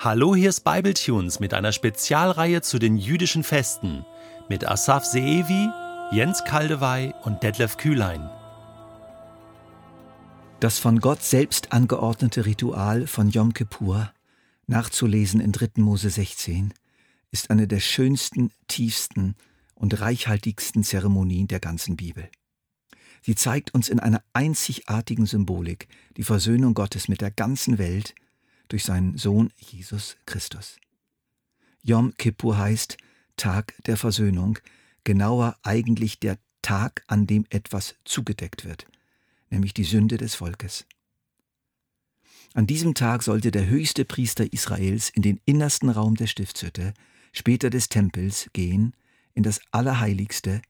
Hallo, hier ist Bibletunes mit einer Spezialreihe zu den jüdischen Festen mit Asaf Seevi, Jens Kaldewey und Detlef Kühlein. Das von Gott selbst angeordnete Ritual von Yom Kippur, nachzulesen in 3. Mose 16, ist eine der schönsten, tiefsten und reichhaltigsten Zeremonien der ganzen Bibel. Sie zeigt uns in einer einzigartigen Symbolik die Versöhnung Gottes mit der ganzen Welt durch seinen Sohn Jesus Christus. Yom Kippur heißt Tag der Versöhnung, genauer eigentlich der Tag, an dem etwas zugedeckt wird, nämlich die Sünde des Volkes. An diesem Tag sollte der höchste Priester Israels in den innersten Raum der Stiftshütte, später des Tempels, gehen, in das Allerheiligste,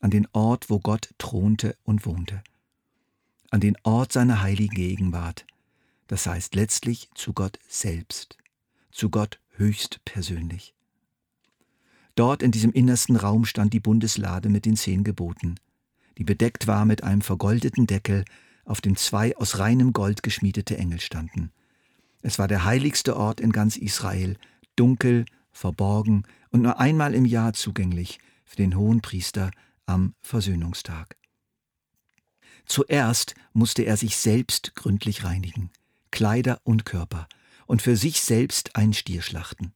an den Ort, wo Gott thronte und wohnte, an den Ort seiner heiligen Gegenwart, das heißt letztlich zu Gott selbst, zu Gott höchst persönlich. Dort in diesem innersten Raum stand die Bundeslade mit den zehn Geboten, die bedeckt war mit einem vergoldeten Deckel, auf dem zwei aus reinem Gold geschmiedete Engel standen. Es war der heiligste Ort in ganz Israel, dunkel, verborgen und nur einmal im Jahr zugänglich für den hohen Priester am Versöhnungstag. Zuerst musste er sich selbst gründlich reinigen, Kleider und Körper, und für sich selbst einen Stier schlachten.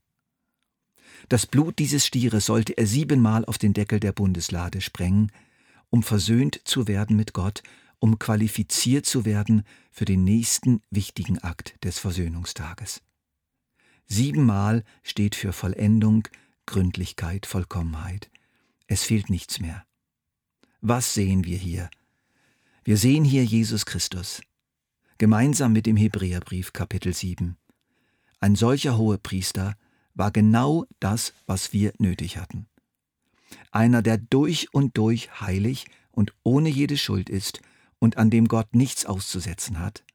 Das Blut dieses Stieres sollte er siebenmal auf den Deckel der Bundeslade sprengen, um versöhnt zu werden mit Gott, um qualifiziert zu werden für den nächsten wichtigen Akt des Versöhnungstages. Siebenmal steht für Vollendung, Gründlichkeit, Vollkommenheit. Es fehlt nichts mehr. Was sehen wir hier? Wir sehen hier Jesus Christus, gemeinsam mit dem Hebräerbrief Kapitel 7. Ein solcher Hohepriester war genau das, was wir nötig hatten. Einer, der durch und durch heilig und ohne jede Schuld ist und an dem Gott nichts auszusetzen hat.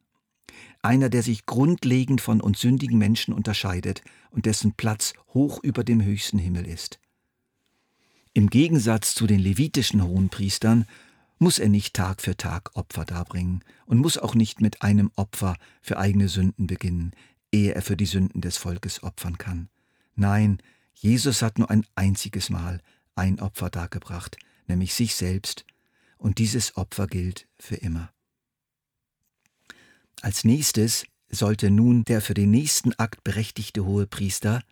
Einer, der sich grundlegend von uns sündigen Menschen unterscheidet und dessen Platz hoch über dem höchsten Himmel ist. Im Gegensatz zu den levitischen Hohenpriestern muss er nicht Tag für Tag Opfer darbringen und muss auch nicht mit einem Opfer für eigene Sünden beginnen, ehe er für die Sünden des Volkes opfern kann. Nein, Jesus hat nur ein einziges Mal ein Opfer dargebracht, nämlich sich selbst, und dieses Opfer gilt für immer. Als nächstes sollte nun der für den nächsten Akt berechtigte Hohepriester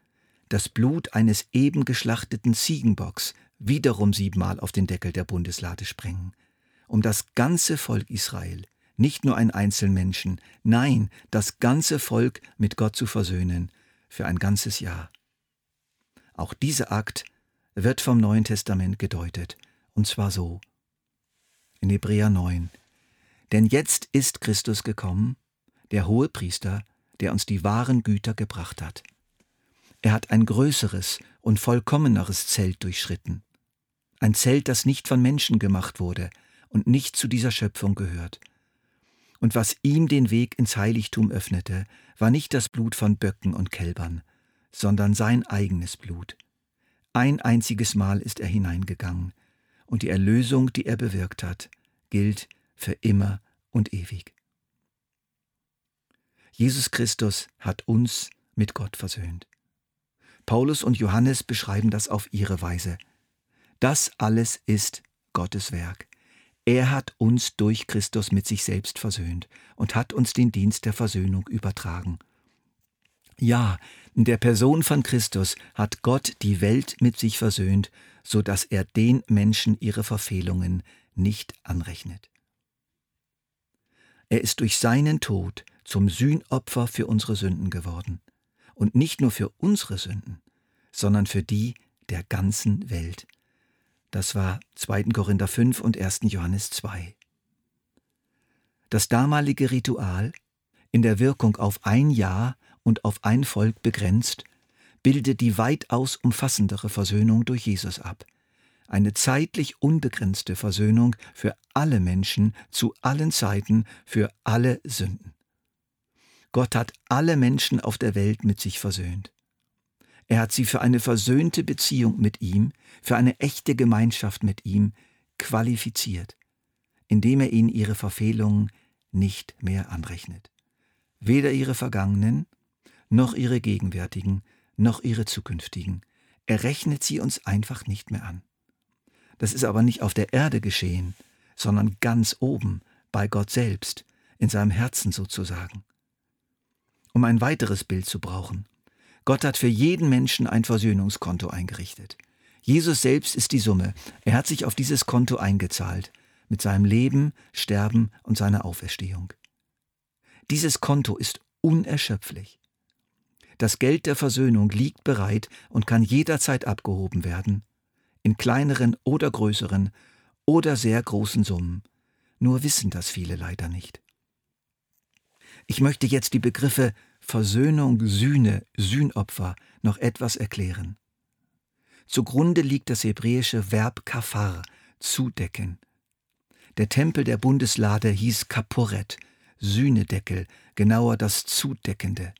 das Blut eines eben geschlachteten Ziegenbocks wiederum siebenmal auf den Deckel der Bundeslade sprengen, um das ganze Volk Israel, nicht nur einen Einzelmenschen, nein, das ganze Volk mit Gott zu versöhnen für ein ganzes Jahr. Auch dieser Akt wird vom Neuen Testament gedeutet, und zwar so. In Hebräer 9. Denn jetzt ist Christus gekommen, der hohe Priester, der uns die wahren Güter gebracht hat. Er hat ein größeres und vollkommeneres Zelt durchschritten ein Zelt, das nicht von Menschen gemacht wurde und nicht zu dieser Schöpfung gehört. Und was ihm den Weg ins Heiligtum öffnete, war nicht das Blut von Böcken und Kälbern, sondern sein eigenes Blut. Ein einziges Mal ist er hineingegangen, und die Erlösung, die er bewirkt hat, gilt für immer und ewig. Jesus Christus hat uns mit Gott versöhnt. Paulus und Johannes beschreiben das auf ihre Weise – das alles ist Gottes Werk. Er hat uns durch Christus mit sich selbst versöhnt und hat uns den Dienst der Versöhnung übertragen. Ja, in der Person von Christus hat Gott die Welt mit sich versöhnt, so dass er den Menschen ihre Verfehlungen nicht anrechnet. Er ist durch seinen Tod zum Sühnopfer für unsere Sünden geworden. Und nicht nur für unsere Sünden, sondern für die der ganzen Welt. Das war 2. Korinther 5 und 1. Johannes 2. Das damalige Ritual, in der Wirkung auf ein Jahr und auf ein Volk begrenzt, bildet die weitaus umfassendere Versöhnung durch Jesus ab. Eine zeitlich unbegrenzte Versöhnung für alle Menschen zu allen Zeiten, für alle Sünden. Gott hat alle Menschen auf der Welt mit sich versöhnt. Er hat sie für eine versöhnte Beziehung mit ihm, für eine echte Gemeinschaft mit ihm qualifiziert, indem er ihnen ihre Verfehlungen nicht mehr anrechnet. Weder ihre vergangenen, noch ihre gegenwärtigen, noch ihre zukünftigen. Er rechnet sie uns einfach nicht mehr an. Das ist aber nicht auf der Erde geschehen, sondern ganz oben, bei Gott selbst, in seinem Herzen sozusagen. Um ein weiteres Bild zu brauchen. Gott hat für jeden Menschen ein Versöhnungskonto eingerichtet. Jesus selbst ist die Summe. Er hat sich auf dieses Konto eingezahlt, mit seinem Leben, Sterben und seiner Auferstehung. Dieses Konto ist unerschöpflich. Das Geld der Versöhnung liegt bereit und kann jederzeit abgehoben werden, in kleineren oder größeren oder sehr großen Summen. Nur wissen das viele leider nicht. Ich möchte jetzt die Begriffe Versöhnung, Sühne, Sühnopfer noch etwas erklären. Zugrunde liegt das hebräische Verb kafar, zudecken. Der Tempel der Bundeslade hieß Kaporet, Sühnedeckel, genauer das Zudeckende.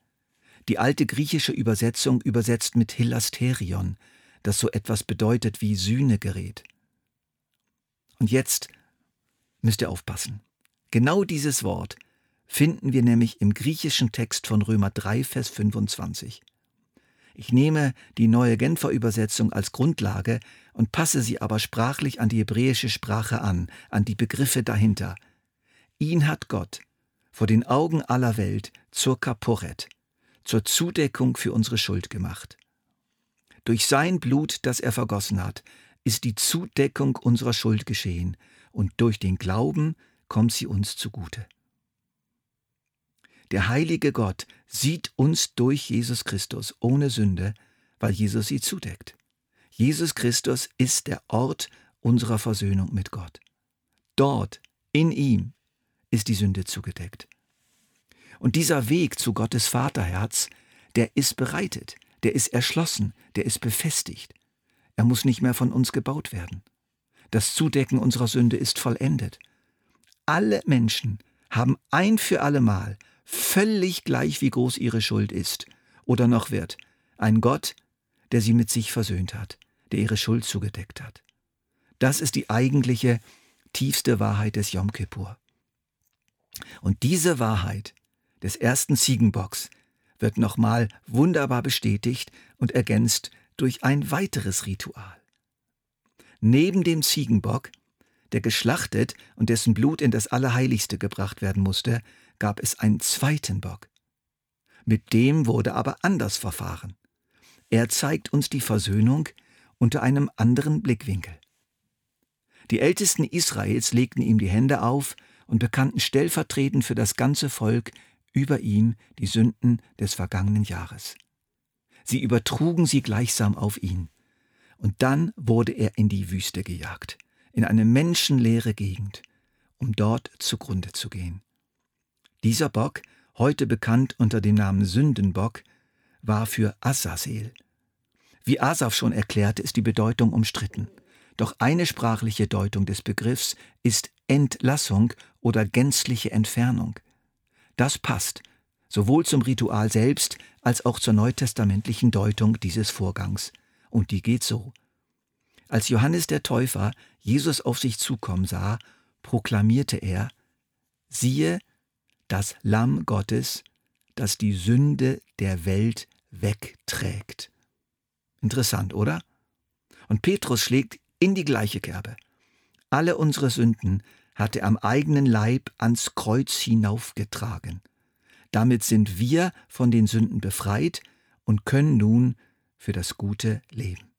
Die alte griechische Übersetzung übersetzt mit Hilasterion, das so etwas bedeutet wie Sühnegerät. Und jetzt müsst ihr aufpassen. Genau dieses Wort finden wir nämlich im griechischen Text von Römer 3, Vers 25. Ich nehme die neue Genfer Übersetzung als Grundlage und passe sie aber sprachlich an die hebräische Sprache an, an die Begriffe dahinter. Ihn hat Gott vor den Augen aller Welt zur Kaporet, zur Zudeckung für unsere Schuld gemacht. Durch sein Blut, das er vergossen hat, ist die Zudeckung unserer Schuld geschehen, und durch den Glauben kommt sie uns zugute. Der heilige Gott sieht uns durch Jesus Christus ohne Sünde, weil Jesus sie zudeckt. Jesus Christus ist der Ort unserer Versöhnung mit Gott. Dort, in ihm, ist die Sünde zugedeckt. Und dieser Weg zu Gottes Vaterherz, der ist bereitet, der ist erschlossen, der ist befestigt. Er muss nicht mehr von uns gebaut werden. Das Zudecken unserer Sünde ist vollendet. Alle Menschen haben ein für allemal, völlig gleich wie groß ihre Schuld ist oder noch wird, ein Gott, der sie mit sich versöhnt hat, der ihre Schuld zugedeckt hat. Das ist die eigentliche, tiefste Wahrheit des Yom Kippur. Und diese Wahrheit des ersten Ziegenbocks wird nochmal wunderbar bestätigt und ergänzt durch ein weiteres Ritual. Neben dem Ziegenbock, der geschlachtet und dessen Blut in das Allerheiligste gebracht werden musste, gab es einen zweiten Bock. Mit dem wurde aber anders verfahren. Er zeigt uns die Versöhnung unter einem anderen Blickwinkel. Die Ältesten Israels legten ihm die Hände auf und bekannten stellvertretend für das ganze Volk über ihm die Sünden des vergangenen Jahres. Sie übertrugen sie gleichsam auf ihn. Und dann wurde er in die Wüste gejagt, in eine menschenleere Gegend, um dort zugrunde zu gehen. Dieser Bock, heute bekannt unter dem Namen Sündenbock, war für Azazel. Wie Asaf schon erklärte, ist die Bedeutung umstritten. Doch eine sprachliche Deutung des Begriffs ist Entlassung oder gänzliche Entfernung. Das passt sowohl zum Ritual selbst als auch zur neutestamentlichen Deutung dieses Vorgangs. Und die geht so. Als Johannes der Täufer Jesus auf sich zukommen sah, proklamierte er, siehe, das Lamm Gottes, das die Sünde der Welt wegträgt. Interessant, oder? Und Petrus schlägt in die gleiche Kerbe. Alle unsere Sünden hat er am eigenen Leib ans Kreuz hinaufgetragen. Damit sind wir von den Sünden befreit und können nun für das Gute leben.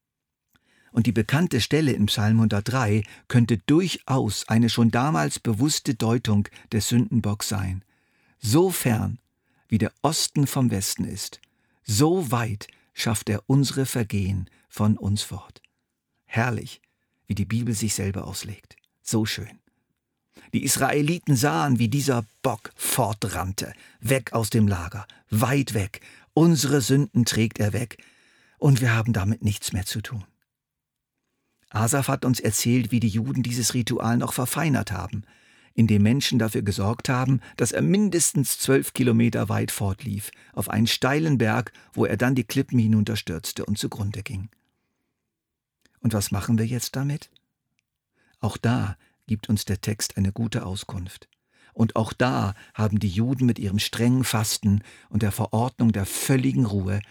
Und die bekannte Stelle im Psalm 103 könnte durchaus eine schon damals bewusste Deutung des Sündenbocks sein. So fern, wie der Osten vom Westen ist, so weit schafft er unsere Vergehen von uns fort. Herrlich, wie die Bibel sich selber auslegt. So schön. Die Israeliten sahen, wie dieser Bock fortrannte, weg aus dem Lager, weit weg. Unsere Sünden trägt er weg, und wir haben damit nichts mehr zu tun. Asaf hat uns erzählt, wie die Juden dieses Ritual noch verfeinert haben, indem Menschen dafür gesorgt haben, dass er mindestens zwölf Kilometer weit fortlief, auf einen steilen Berg, wo er dann die Klippen hinunterstürzte und zugrunde ging. Und was machen wir jetzt damit? Auch da gibt uns der Text eine gute Auskunft. Und auch da haben die Juden mit ihrem strengen Fasten und der Verordnung der völligen Ruhe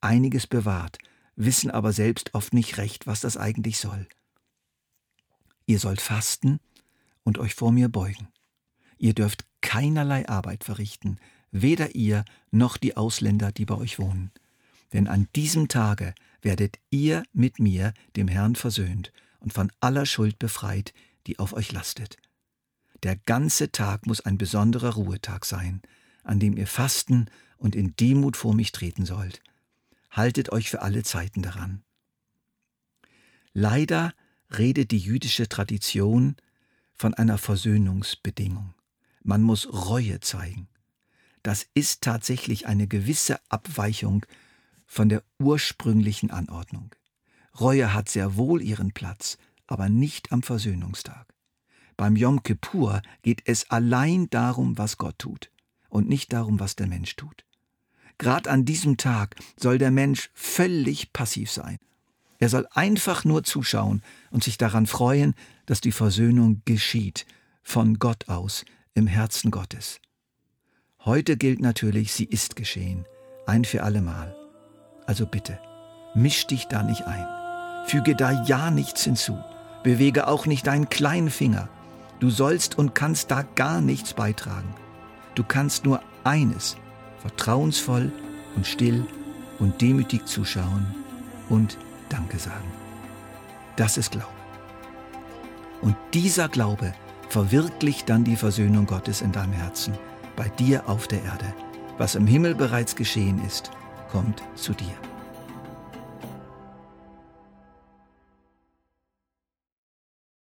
einiges bewahrt, wissen aber selbst oft nicht recht, was das eigentlich soll. Ihr sollt fasten und euch vor mir beugen. Ihr dürft keinerlei Arbeit verrichten, weder ihr noch die Ausländer, die bei euch wohnen. Denn an diesem Tage werdet ihr mit mir, dem Herrn, versöhnt und von aller Schuld befreit, die auf euch lastet. Der ganze Tag muss ein besonderer Ruhetag sein, an dem ihr fasten und in Demut vor mich treten sollt. Haltet euch für alle Zeiten daran. Leider redet die jüdische Tradition von einer Versöhnungsbedingung. Man muss Reue zeigen. Das ist tatsächlich eine gewisse Abweichung von der ursprünglichen Anordnung. Reue hat sehr wohl ihren Platz, aber nicht am Versöhnungstag. Beim Yom Kippur geht es allein darum, was Gott tut und nicht darum, was der Mensch tut. Gerade an diesem Tag soll der Mensch völlig passiv sein. Er soll einfach nur zuschauen und sich daran freuen, dass die Versöhnung geschieht, von Gott aus, im Herzen Gottes. Heute gilt natürlich, sie ist geschehen, ein für allemal. Also bitte, misch dich da nicht ein. Füge da ja nichts hinzu. Bewege auch nicht deinen kleinen Finger. Du sollst und kannst da gar nichts beitragen. Du kannst nur eines, vertrauensvoll und still und demütig zuschauen und Danke sagen. Das ist Glaube. Und dieser Glaube verwirklicht dann die Versöhnung Gottes in deinem Herzen, bei dir auf der Erde. Was im Himmel bereits geschehen ist, kommt zu dir.